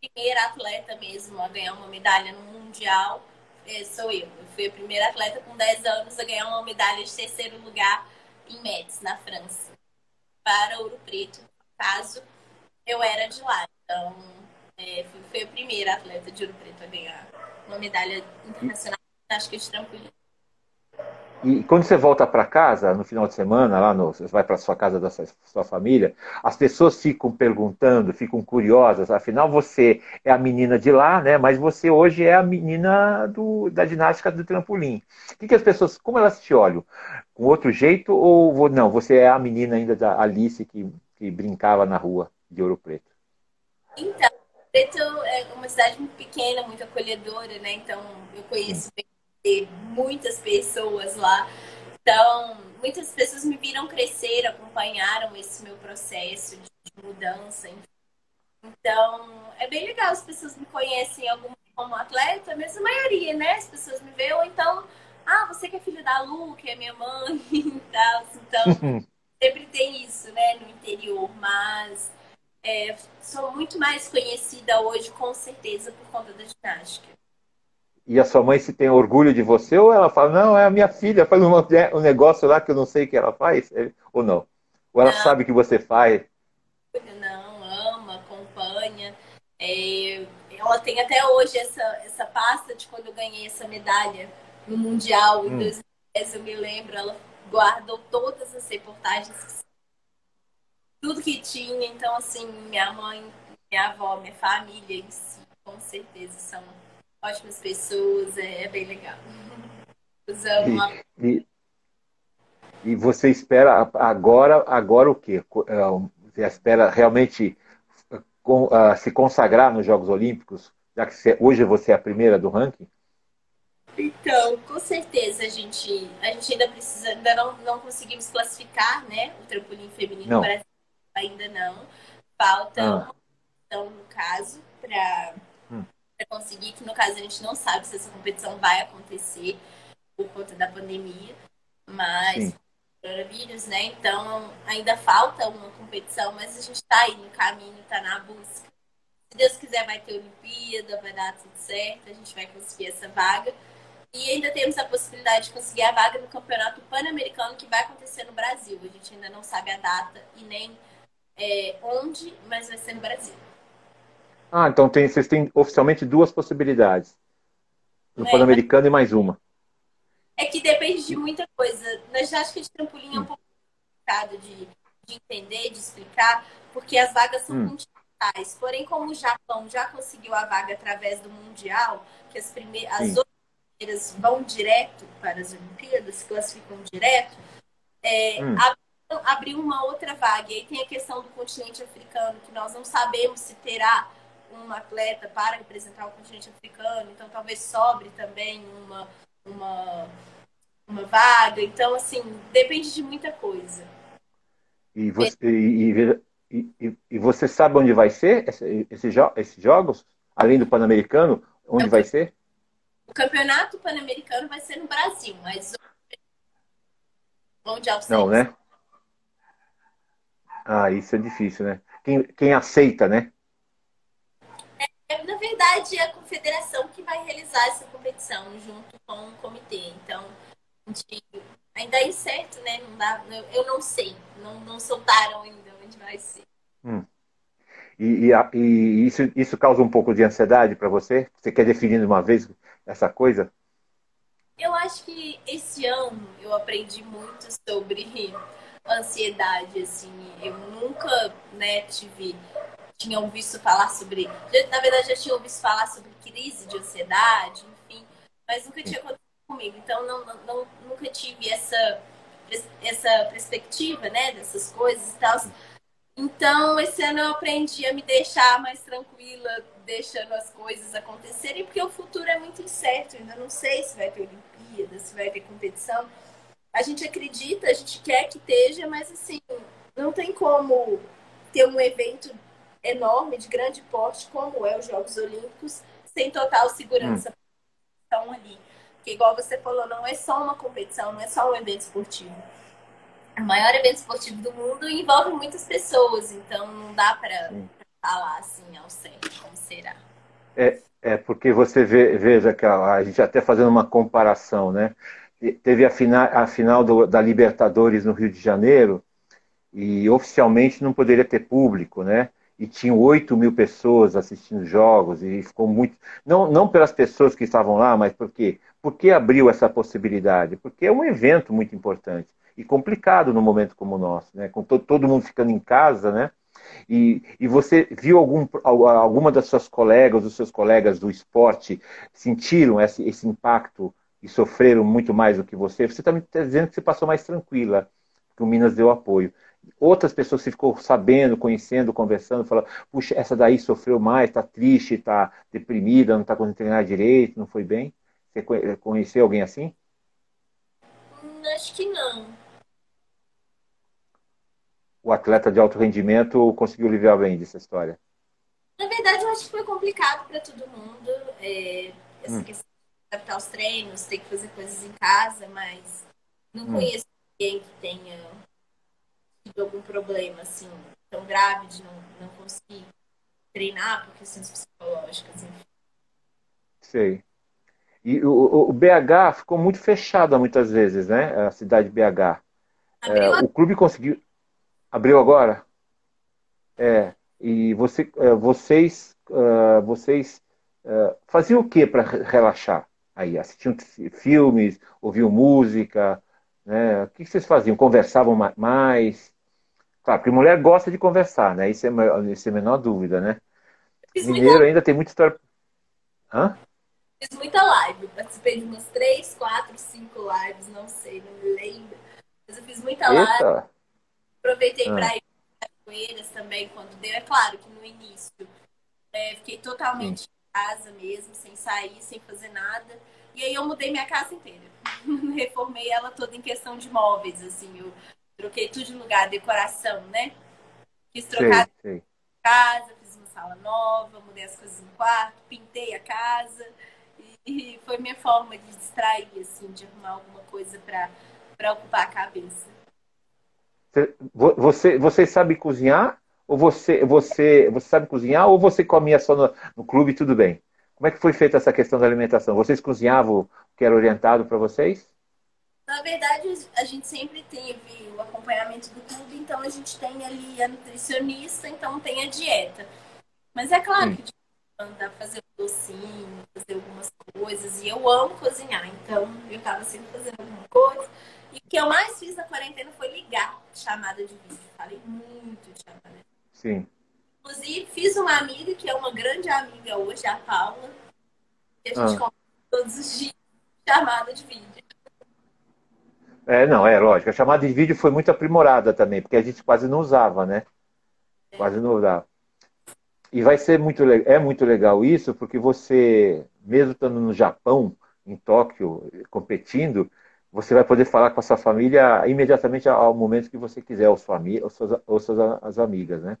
primeiro atleta mesmo a ganhar uma medalha no mundial, é, sou eu. Eu fui a primeira atleta com 10 anos a ganhar uma medalha de terceiro lugar em Metz, na França, para Ouro Preto. No caso, eu era de lá. Então, é, fui, a primeira atleta de Ouro Preto a ganhar uma medalha internacional acho que de trampolim. E quando você volta para casa no final de semana, lá no, você vai para sua casa da sua, sua, família, as pessoas ficam perguntando, ficam curiosas. Afinal, você é a menina de lá, né? Mas você hoje é a menina do, da ginástica do trampolim. O que, que as pessoas, como elas te olham? Com outro jeito ou não? Você é a menina ainda da Alice que, que brincava na rua de Ouro Preto? Então, Preto é uma cidade muito pequena, muito acolhedora, né? Então, eu conheço muitas pessoas lá. Então, muitas pessoas me viram crescer, acompanharam esse meu processo de mudança. Então, é bem legal. As pessoas me conhecem como atleta, mas a maioria, né? As pessoas me veem, ou então, ah, você que é filho da Lu, que é minha mãe e tal. Então, sempre tem isso, né, no interior. Mas é, sou muito mais conhecida hoje, com certeza, por conta da ginástica e a sua mãe se tem orgulho de você, ou ela fala, não, é a minha filha, faz um, um negócio lá que eu não sei o que ela faz, é, ou não? Ou ela não. sabe que você faz? Não, ama, acompanha. É, ela tem até hoje essa, essa pasta de quando eu ganhei essa medalha no Mundial em hum. 2010, eu me lembro, ela guardou todas as reportagens, tudo que tinha. Então, assim, minha mãe, minha avó, minha família em si, com certeza são ótimas pessoas, é, é bem legal. Usamos e, e, e, você espera agora, agora o quê? É, você espera realmente uh, se consagrar nos Jogos Olímpicos, já que hoje você é a primeira do ranking? Então, com certeza a gente, a gente ainda precisa, ainda não, não conseguimos classificar, né? O trampolim feminino não. Brasil ainda não. Falta ah. uma então, no caso, para para conseguir, que no caso a gente não sabe se essa competição vai acontecer por conta da pandemia, mas coronavírus, né? Então ainda falta uma competição, mas a gente está aí no caminho, está na busca. Se Deus quiser, vai ter Olimpíada, vai dar tudo certo, a gente vai conseguir essa vaga. E ainda temos a possibilidade de conseguir a vaga no Campeonato Pan-Americano que vai acontecer no Brasil. A gente ainda não sabe a data e nem é, onde, mas vai ser no Brasil. Ah, então tem, vocês têm oficialmente duas possibilidades. No é, Pan-Americano e mais uma. É que depende de muita coisa. Na ginástica de trampolim é um pouco complicado de, de entender, de explicar, porque as vagas são hum. continentais. Porém, como o Japão já conseguiu a vaga através do Mundial, que as, primeiras, as outras primeiras vão direto para as Olimpíadas, se classificam direto, é, hum. Abriu uma outra vaga. E aí tem a questão do continente africano, que nós não sabemos se terá um atleta para representar o continente africano, então talvez sobre também uma, uma, uma vaga. Então, assim, depende de muita coisa. E você, e, e, e você sabe onde vai ser esse, esse, esses jogos? Além do Pan-Americano, onde então, vai ser? O campeonato Pan-Americano vai ser no Brasil, mas onde é o Não, né? Ah, isso é difícil, né? Quem, quem aceita, né? É, na verdade, é a confederação que vai realizar essa competição junto com o comitê. Então, ainda é incerto, né? Não dá, eu não sei, não, não soltaram ainda onde vai ser. Hum. E, e, e, isso, isso causa um pouco de ansiedade para você? Você quer definir de uma vez essa coisa? Eu acho que esse ano eu aprendi muito sobre ansiedade, assim. Eu nunca, né, tive tinham visto falar sobre. Na verdade, já tinham ouvido falar sobre crise de ansiedade, enfim, mas nunca tinha acontecido comigo. Então, não, não, nunca tive essa, essa perspectiva, né, dessas coisas e tal. Então, esse ano eu aprendi a me deixar mais tranquila, deixando as coisas acontecerem, porque o futuro é muito incerto. Ainda não sei se vai ter Olimpíada, se vai ter competição. A gente acredita, a gente quer que esteja, mas assim, não tem como ter um evento enorme, de grande porte, como é os Jogos Olímpicos, sem total segurança hum. ali. Porque, igual você falou, não é só uma competição, não é só um evento esportivo. O maior evento esportivo do mundo envolve muitas pessoas, então não dá para falar assim ao certo como será. É, é porque você vê, veja que a, a gente até fazendo uma comparação, né? Teve a, fina, a final do, da Libertadores no Rio de Janeiro e oficialmente não poderia ter público, né? E tinham 8 mil pessoas assistindo jogos e ficou muito. Não, não pelas pessoas que estavam lá, mas porque por que abriu essa possibilidade? Porque é um evento muito importante e complicado num momento como o nosso, né? com to todo mundo ficando em casa, né? E, e você viu algum, alguma das suas colegas, dos seus colegas do esporte sentiram esse, esse impacto e sofreram muito mais do que você? Você está me dizendo que você passou mais tranquila, que o Minas deu apoio. Outras pessoas que ficou sabendo, conhecendo, conversando, falando, puxa, essa daí sofreu mais, está triste, está deprimida, não está conseguindo treinar direito, não foi bem? Você conheceu alguém assim? Hum, acho que não. O atleta de alto rendimento conseguiu livrar bem dessa história? Na verdade, eu acho que foi complicado para todo mundo. É, essa hum. questão adaptar os treinos, ter que fazer coisas em casa, mas não hum. conheço ninguém que tenha tido algum problema assim tão grave de não, não conseguir treinar por questões psicológicas. Enfim. Sei. E o, o, BH ficou muito fechado muitas vezes, né? A cidade de BH. É, o clube conseguiu. Abriu agora? É. E você, é, vocês, uh, vocês uh, faziam o que para relaxar? Aí, assistiam filmes, ouviam música, né? O que vocês faziam? Conversavam mais? Claro, porque mulher gosta de conversar, né? Isso é, isso é a menor dúvida, né? Mineiro ainda tem muita história. Hã? Fiz muita live, participei de umas três, quatro, cinco lives, não sei, não me lembro. Mas eu fiz muita Eita. live. Aproveitei ah. para ir para Cachoeiras também quando deu. É claro que no início é, fiquei totalmente Sim. Casa mesmo, sem sair, sem fazer nada. E aí eu mudei minha casa inteira. Reformei ela toda em questão de móveis, assim. Eu troquei tudo de lugar, decoração, né? Quis trocar casa, fiz uma sala nova, mudei as coisas no quarto, pintei a casa. E foi minha forma de distrair, assim, de arrumar alguma coisa para ocupar a cabeça. Você, você sabe cozinhar? Ou você, você, você sabe cozinhar ou você comia só no, no clube e tudo bem? Como é que foi feita essa questão da alimentação? Vocês cozinhavam o que era orientado para vocês? Na verdade, a gente sempre teve o acompanhamento do clube, então a gente tem ali a nutricionista, então tem a dieta. Mas é claro hum. que pra fazer um docinho, fazer algumas coisas. E eu amo cozinhar, então eu tava sempre fazendo alguma coisa. E o que eu mais fiz na quarentena foi ligar chamada de vídeo. Falei muito de chamada de. Sim. Inclusive, fiz uma amiga, que é uma grande amiga hoje, a Paula, que a gente ah. todos os dias chamada de vídeo. É, não, é lógico. A chamada de vídeo foi muito aprimorada também, porque a gente quase não usava, né? É. Quase não usava. E vai ser muito, é muito legal isso, porque você, mesmo estando no Japão, em Tóquio, competindo, você vai poder falar com a sua família imediatamente ao momento que você quiser, ou sua ou suas, ou suas as amigas, né?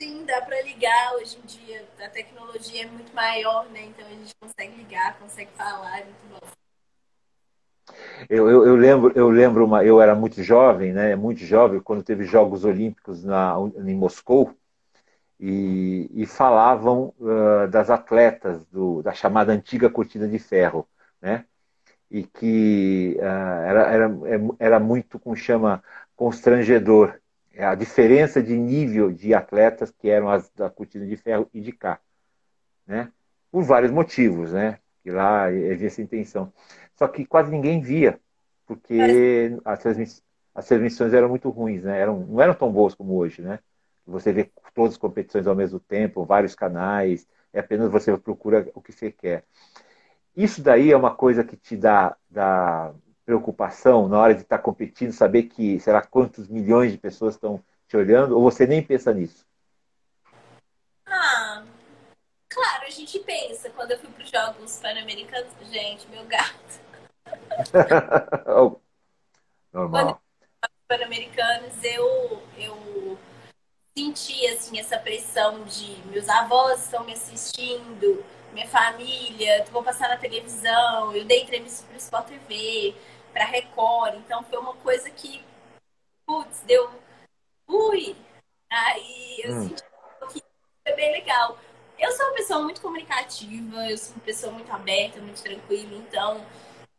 Sim, dá para ligar. Hoje em dia a tecnologia é muito maior, né? Então a gente consegue ligar, consegue falar, é muito bom. Eu, eu, eu, lembro, eu lembro uma, eu era muito jovem, né? Muito jovem quando teve Jogos Olímpicos na, em Moscou e, e falavam uh, das atletas do, da chamada antiga cortina de ferro, né? E que uh, era, era, era muito, como chama, constrangedor a diferença de nível de atletas que eram as da cortina de ferro e de cá, né? Por vários motivos, né? Que lá havia essa intenção. Só que quase ninguém via, porque as, transmiss as transmissões eram muito ruins, né? Eram, não eram tão boas como hoje, né? Você vê todas as competições ao mesmo tempo, vários canais, é apenas você procura o que você quer. Isso daí é uma coisa que te dá, dá preocupação na hora de estar competindo, saber que será quantos milhões de pessoas estão te olhando, ou você nem pensa nisso? Ah, claro, a gente pensa. Quando eu fui para os Jogos Pan-Americanos, gente, meu gato. Normal. Pan-Americanos, eu, eu senti assim essa pressão de meus avós estão me assistindo, minha família, vou passar na televisão, eu dei entrevista para o Sport TV, para Record, então foi uma coisa que, putz, deu, ui, aí eu hum. senti que foi bem legal. Eu sou uma pessoa muito comunicativa, eu sou uma pessoa muito aberta, muito tranquila, então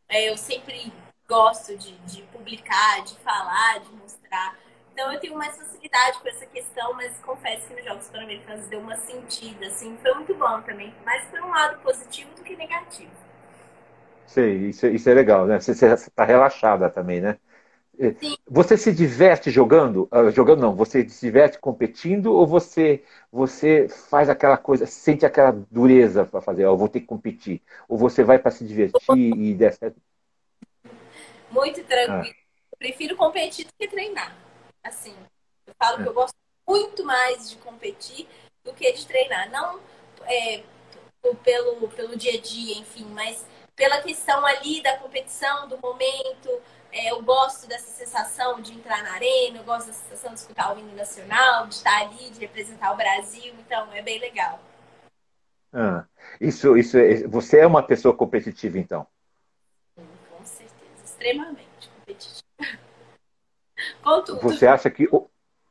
é, eu sempre gosto de, de publicar, de falar, de mostrar. Então eu tenho mais facilidade com essa questão, mas confesso que nos Jogos Pan-Americanos deu uma sentida, assim, foi muito bom também, mais por um lado positivo do que negativo. Sei, isso, isso é legal, né? Você está relaxada também, né? Sim. Você se diverte jogando? Uh, jogando não, você se diverte competindo ou você você faz aquela coisa, sente aquela dureza para fazer, eu vou ter que competir? Ou você vai para se divertir e der certo? Muito tranquilo. Ah. Prefiro competir do que treinar. Assim, eu falo é. que eu gosto muito mais de competir do que de treinar. Não é, pelo, pelo dia a dia, enfim, mas pela questão ali da competição, do momento. É, eu gosto dessa sensação de entrar na arena, eu gosto dessa sensação de escutar o hino nacional, de estar ali, de representar o Brasil. Então, é bem legal. Ah, isso, isso é, você é uma pessoa competitiva, então? Com certeza, extremamente. Com tudo. Você acha que.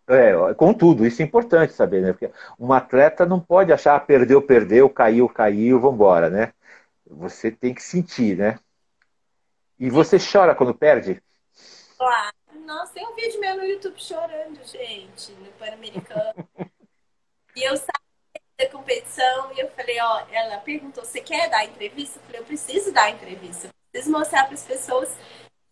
É, com tudo, isso é importante saber, né? Porque um atleta não pode achar, ah, perdeu, perdeu, caiu, caiu, vambora, né? Você tem que sentir, né? E você chora quando perde? Claro. Nossa, tem um vídeo meu no YouTube chorando, gente, no Pan-Americano. e eu saí da competição e eu falei, ó, ela perguntou, você quer dar entrevista? Eu falei, eu preciso dar entrevista. Eu preciso mostrar para as pessoas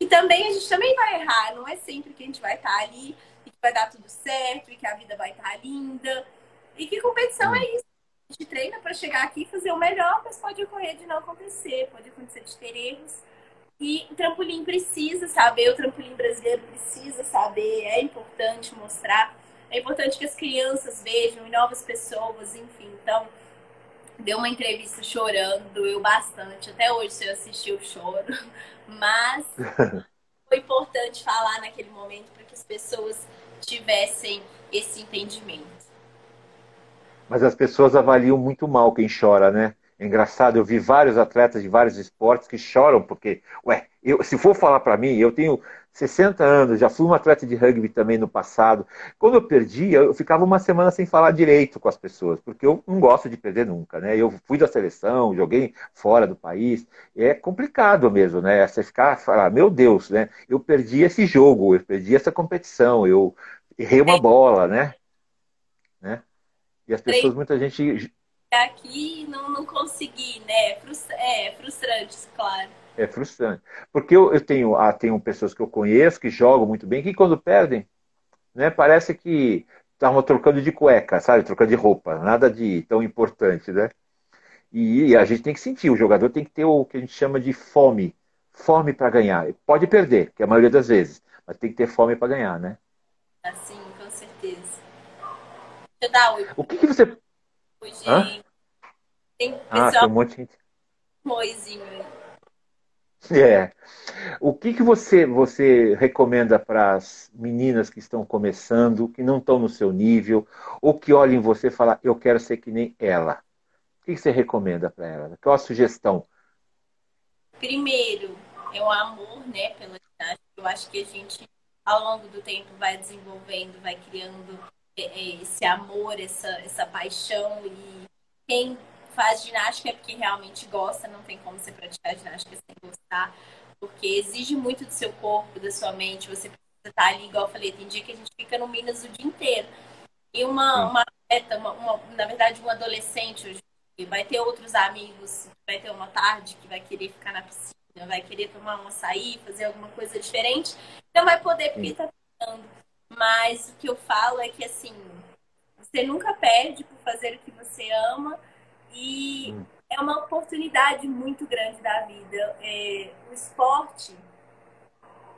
e também a gente também vai errar, não é sempre que a gente vai estar ali e que vai dar tudo certo e que a vida vai estar linda. E que competição é isso? A gente treina para chegar aqui e fazer o melhor, mas pode ocorrer de não acontecer, pode acontecer de ter erros. E o trampolim precisa saber, o trampolim brasileiro precisa saber, é importante mostrar, é importante que as crianças vejam e novas pessoas, enfim. Então, deu uma entrevista chorando, eu bastante. Até hoje, se eu assistir, eu choro. Mas foi importante falar naquele momento para que as pessoas tivessem esse entendimento. Mas as pessoas avaliam muito mal quem chora, né? É engraçado, eu vi vários atletas de vários esportes que choram porque, ué, eu, se for falar para mim, eu tenho 60 anos, já fui um atleta de rugby também no passado. Quando eu perdia, eu ficava uma semana sem falar direito com as pessoas, porque eu não gosto de perder nunca, né? Eu fui da seleção, joguei fora do país, é complicado mesmo, né? Você ficar, falar, meu Deus, né? Eu perdi esse jogo, eu perdi essa competição, eu errei uma bola, né? né? E as pessoas, muita gente aqui não, não consegui, né? É frustrante, claro. É frustrante. Porque eu, eu tenho, ah, tenho pessoas que eu conheço que jogam muito bem, que quando perdem, né, parece que estavam trocando de cueca, sabe? Trocando de roupa. Nada de tão importante, né? E, e a gente tem que sentir, o jogador tem que ter o que a gente chama de fome. Fome para ganhar. Pode perder, que é a maioria das vezes, mas tem que ter fome para ganhar, né? Assim, com certeza. Deixa eu dar O que, que você Hoje Hã? tem pessoal... Ah, tem um monte de gente. Moizinho É. O que, que você, você recomenda para as meninas que estão começando, que não estão no seu nível, ou que olhem em você e falam, eu quero ser que nem ela? O que, que você recomenda para ela? Qual a sugestão? Primeiro, é o amor né, pela ginástica. Eu acho que a gente, ao longo do tempo, vai desenvolvendo, vai criando esse amor, essa, essa paixão. E quem faz ginástica é porque realmente gosta, não tem como você praticar ginástica sem gostar, porque exige muito do seu corpo, da sua mente. Você precisa estar ali, igual eu falei, tem dia que a gente fica no Minas o dia inteiro. E uma, uma atleta, uma, uma, na verdade, um adolescente hoje vai ter outros amigos, vai ter uma tarde que vai querer ficar na piscina, vai querer tomar um açaí, fazer alguma coisa diferente, não vai poder porque está treinando. Mas o que eu falo é que assim, você nunca perde por fazer o que você ama e hum. é uma oportunidade muito grande da vida. É, o esporte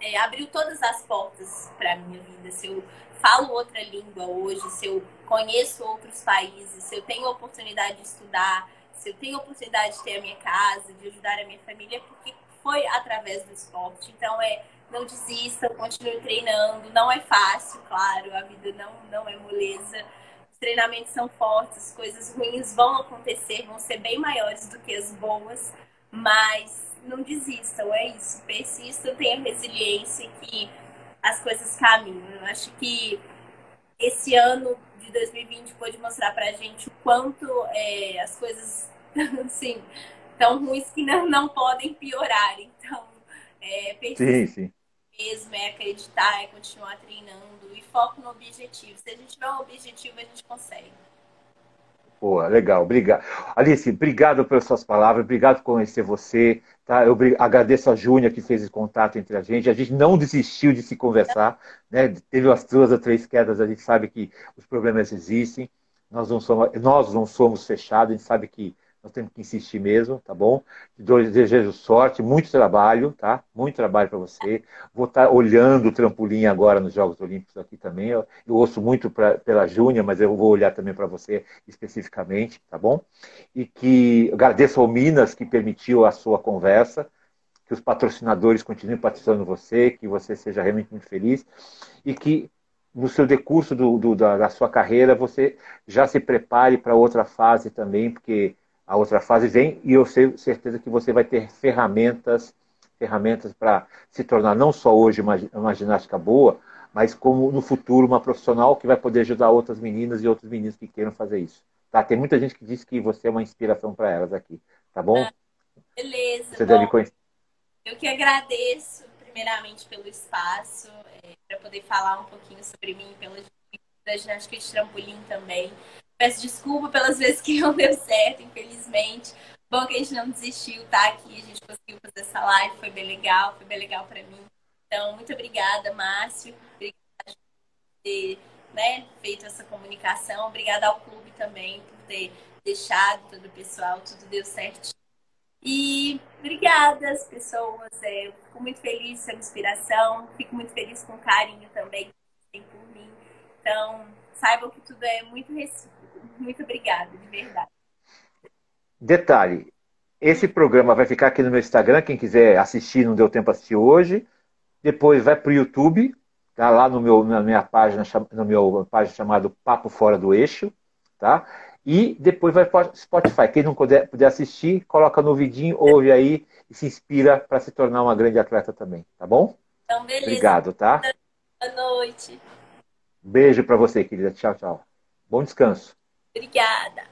é, abriu todas as portas para minha vida. Se eu falo outra língua hoje, se eu conheço outros países, se eu tenho a oportunidade de estudar, se eu tenho a oportunidade de ter a minha casa, de ajudar a minha família, é porque foi através do esporte. Então é não desistam, continuem treinando. Não é fácil, claro, a vida não, não é moleza. Os treinamentos são fortes, coisas ruins vão acontecer, vão ser bem maiores do que as boas, mas não desistam, é isso. Persistam, tenham resiliência que as coisas caminham. Eu acho que esse ano de 2020 pôde mostrar pra gente o quanto é, as coisas, assim, tão ruins que não, não podem piorar. Então, é, sim, sim. Mesmo, é acreditar, é continuar treinando e foco no objetivo. Se a gente tiver um objetivo, a gente consegue. Boa, legal, obrigado. Alice, obrigado pelas suas palavras, obrigado por conhecer você. Tá? Eu agradeço a Júnia que fez esse contato entre a gente. A gente não desistiu de se conversar, né? Teve as duas ou três quedas, a gente sabe que os problemas existem. Nós não somos, nós não somos fechados, a gente sabe que nós temos que insistir mesmo, tá bom? Desejo sorte, muito trabalho, tá? Muito trabalho para você. Vou estar tá olhando o trampolim agora nos Jogos Olímpicos aqui também. Eu, eu ouço muito pra, pela Júnia, mas eu vou olhar também para você especificamente, tá bom? E que agradeço ao Minas que permitiu a sua conversa, que os patrocinadores continuem patrocinando você, que você seja realmente muito feliz e que no seu decurso do, do, da, da sua carreira você já se prepare para outra fase também, porque a outra fase vem e eu tenho certeza que você vai ter ferramentas ferramentas para se tornar não só hoje uma, uma ginástica boa, mas como no futuro uma profissional que vai poder ajudar outras meninas e outros meninos que queiram fazer isso. Tá? Tem muita gente que diz que você é uma inspiração para elas aqui, tá bom? Ah, beleza. Você bom, deve conhecer. Eu que agradeço primeiramente pelo espaço, é, para poder falar um pouquinho sobre mim, pela ginástica de trampolim também. Peço desculpa pelas vezes que não deu certo, infelizmente. Bom que a gente não desistiu, tá aqui, a gente conseguiu fazer essa live, foi bem legal, foi bem legal para mim. Então, muito obrigada, Márcio. Obrigada por ter né, feito essa comunicação. Obrigada ao clube também por ter deixado todo o pessoal, tudo deu certo. E obrigada as pessoas. É, eu fico muito feliz com a inspiração, fico muito feliz com o carinho também que tem por mim. Então, saibam que tudo é muito recíproco. Muito obrigada, de verdade. Detalhe, esse programa vai ficar aqui no meu Instagram, quem quiser assistir, não deu tempo assistir hoje. Depois vai para o YouTube, tá lá no meu, na minha página, no meu página chamado Papo Fora do Eixo, tá? E depois vai para Spotify. Quem não puder, puder assistir, coloca no vidinho, ouve aí e se inspira para se tornar uma grande atleta também, tá bom? Então, beleza. Obrigado, tá? Boa noite. Beijo para você, querida. Tchau, tchau. Bom descanso. Obrigada.